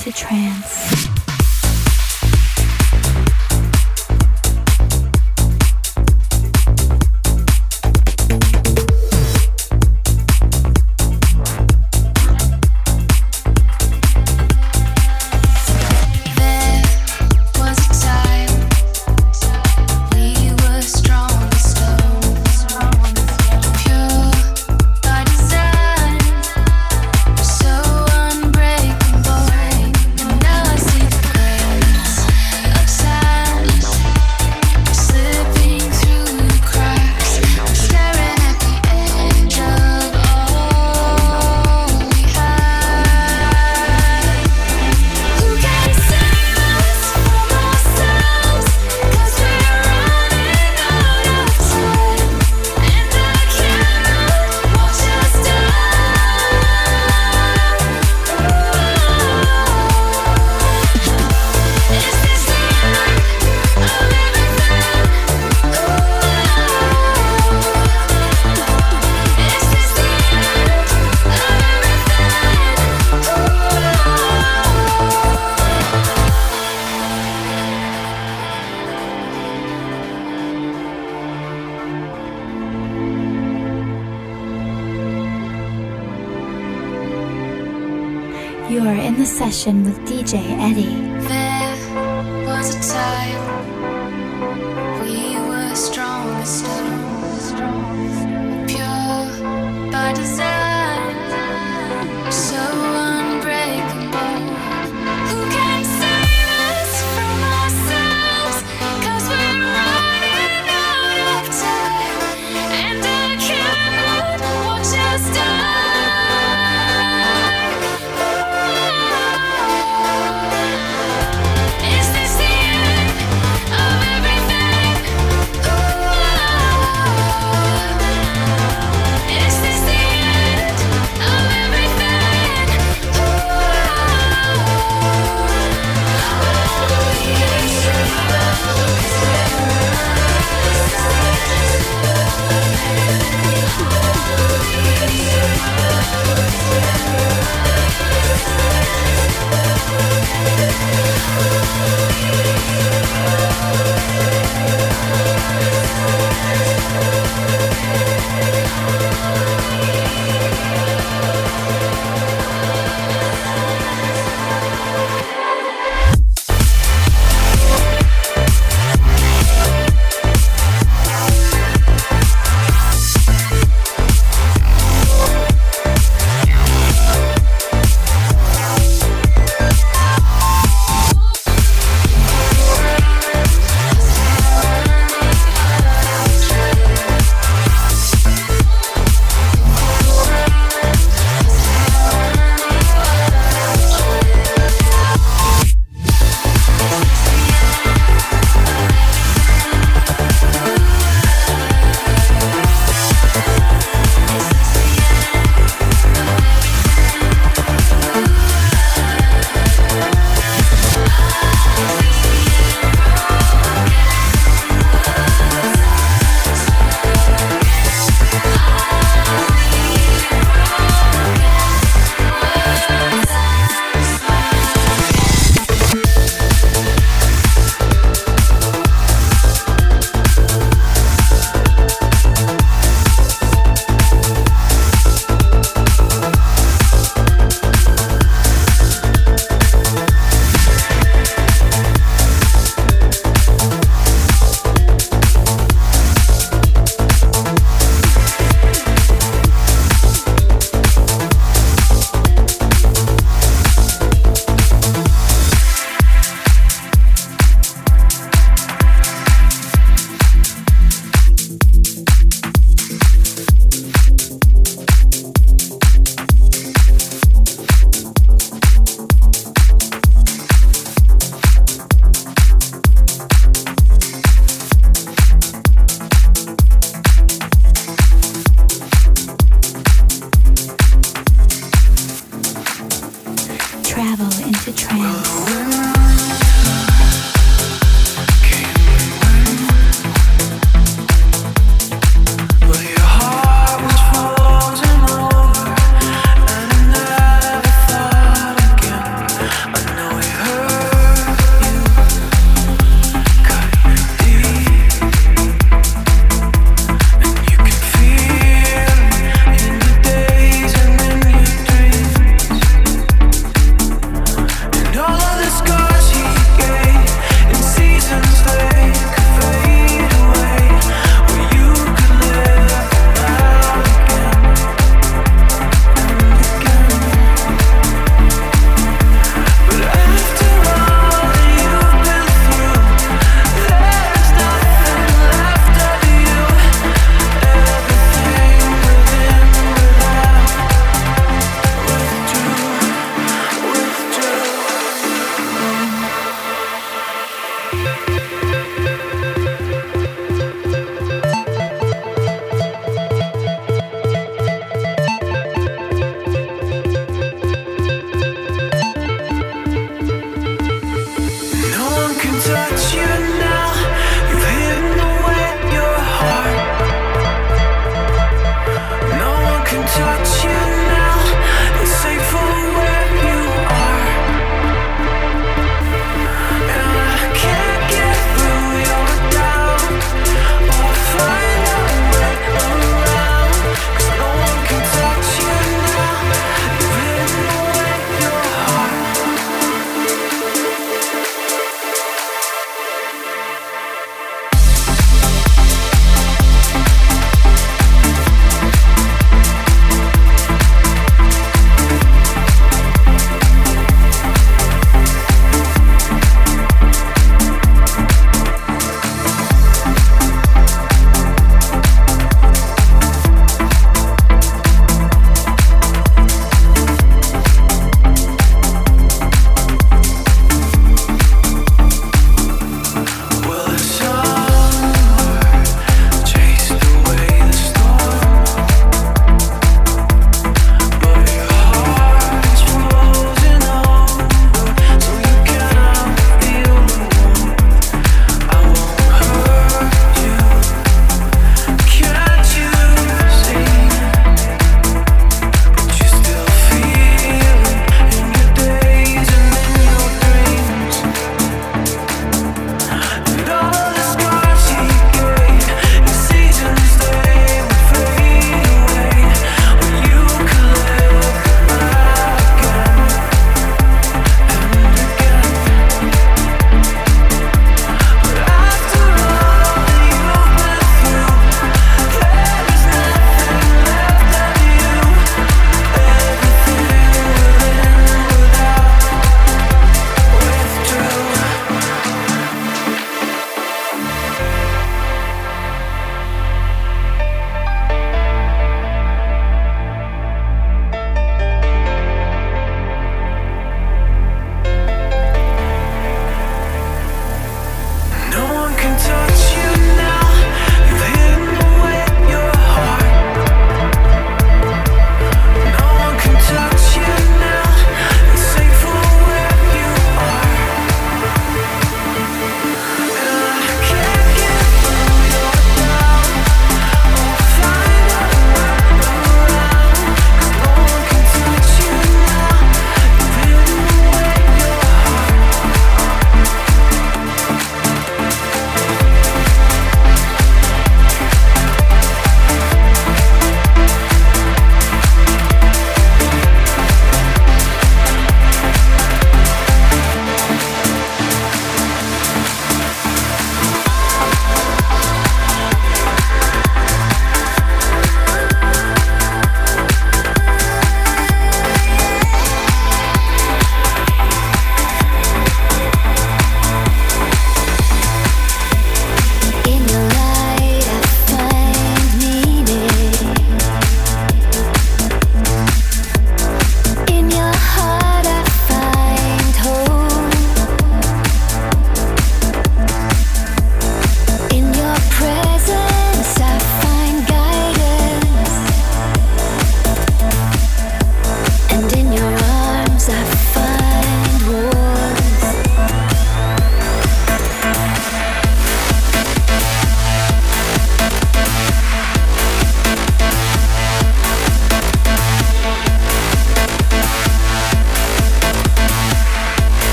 Into trance. Session with DJ Eddie.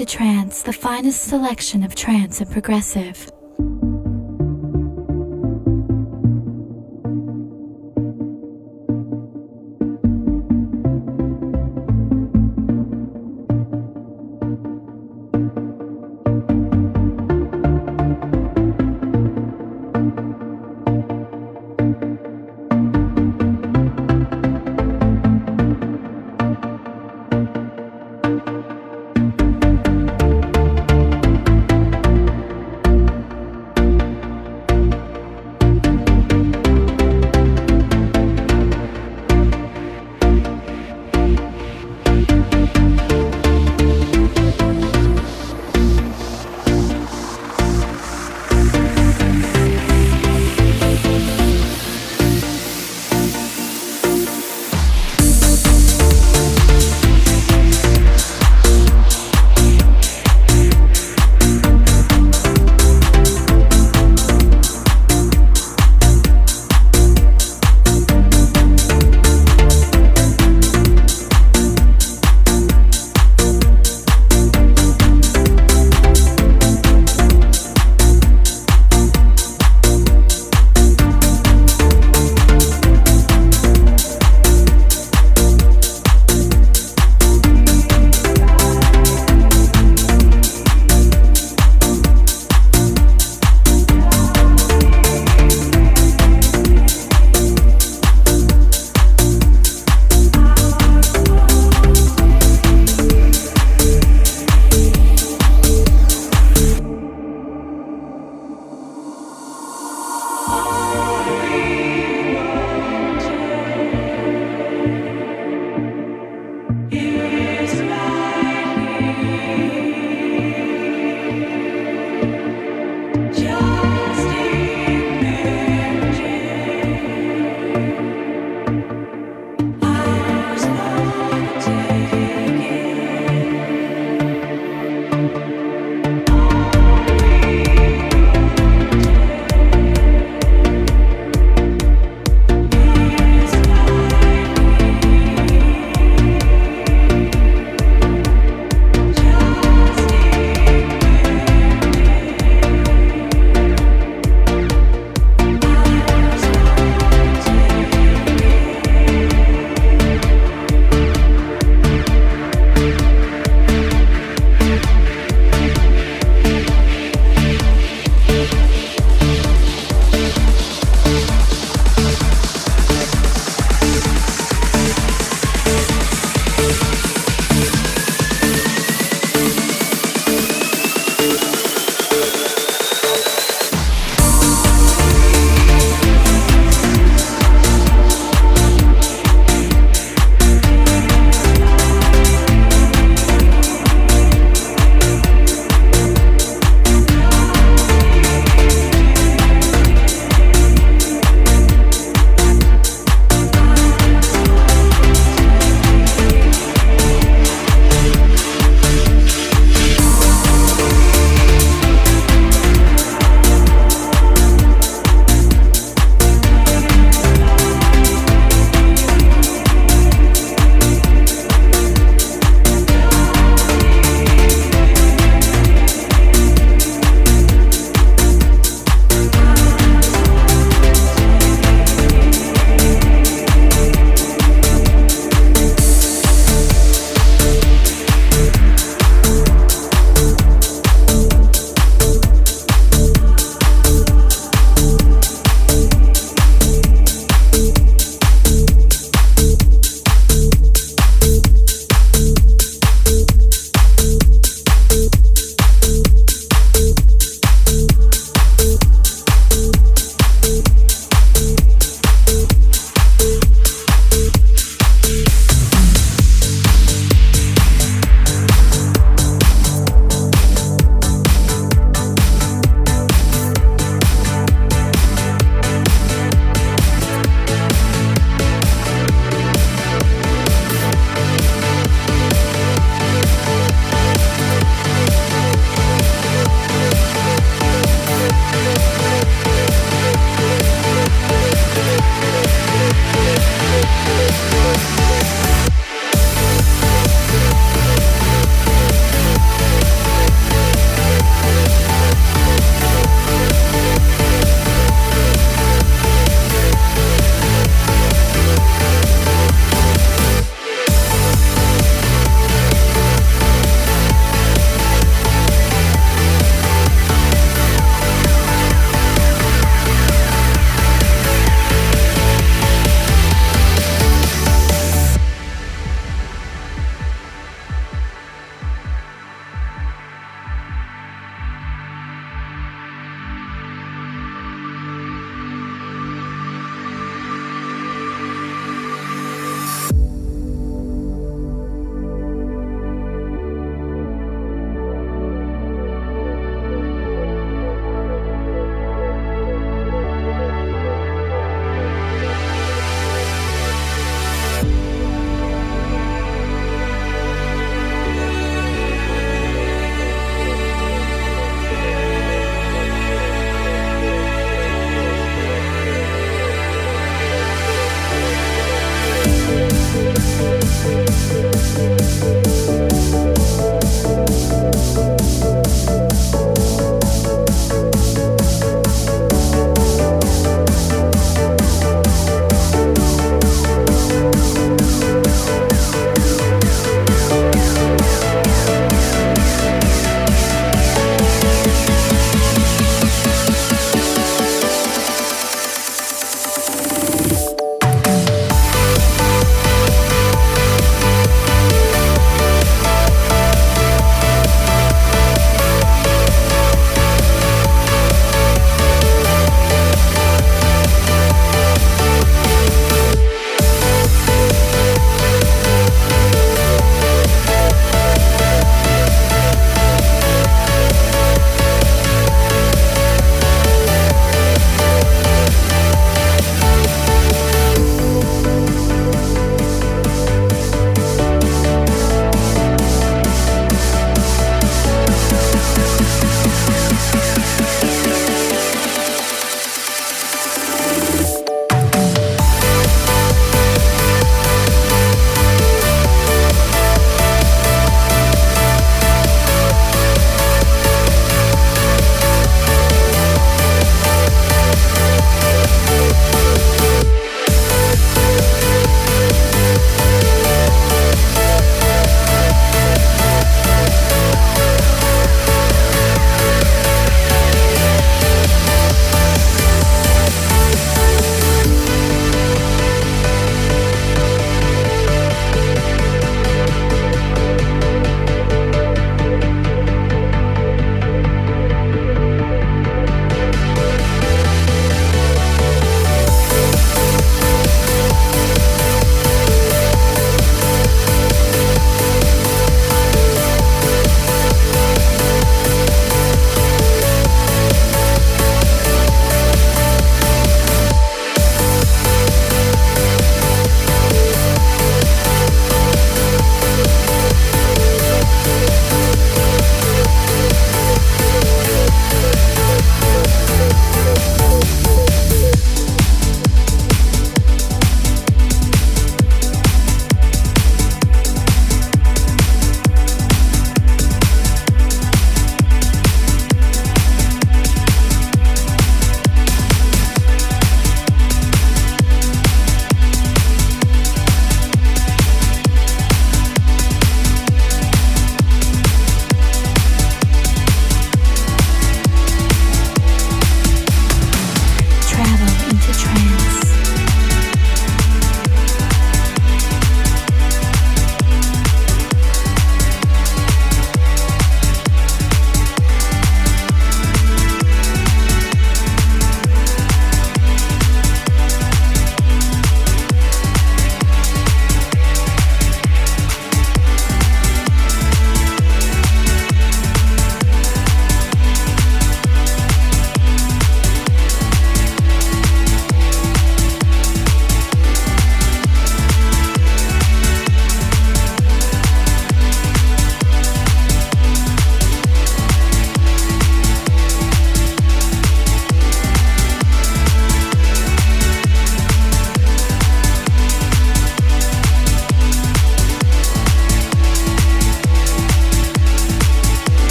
Into trance, the finest selection of trance and progressive.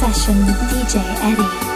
Session with DJ Eddie.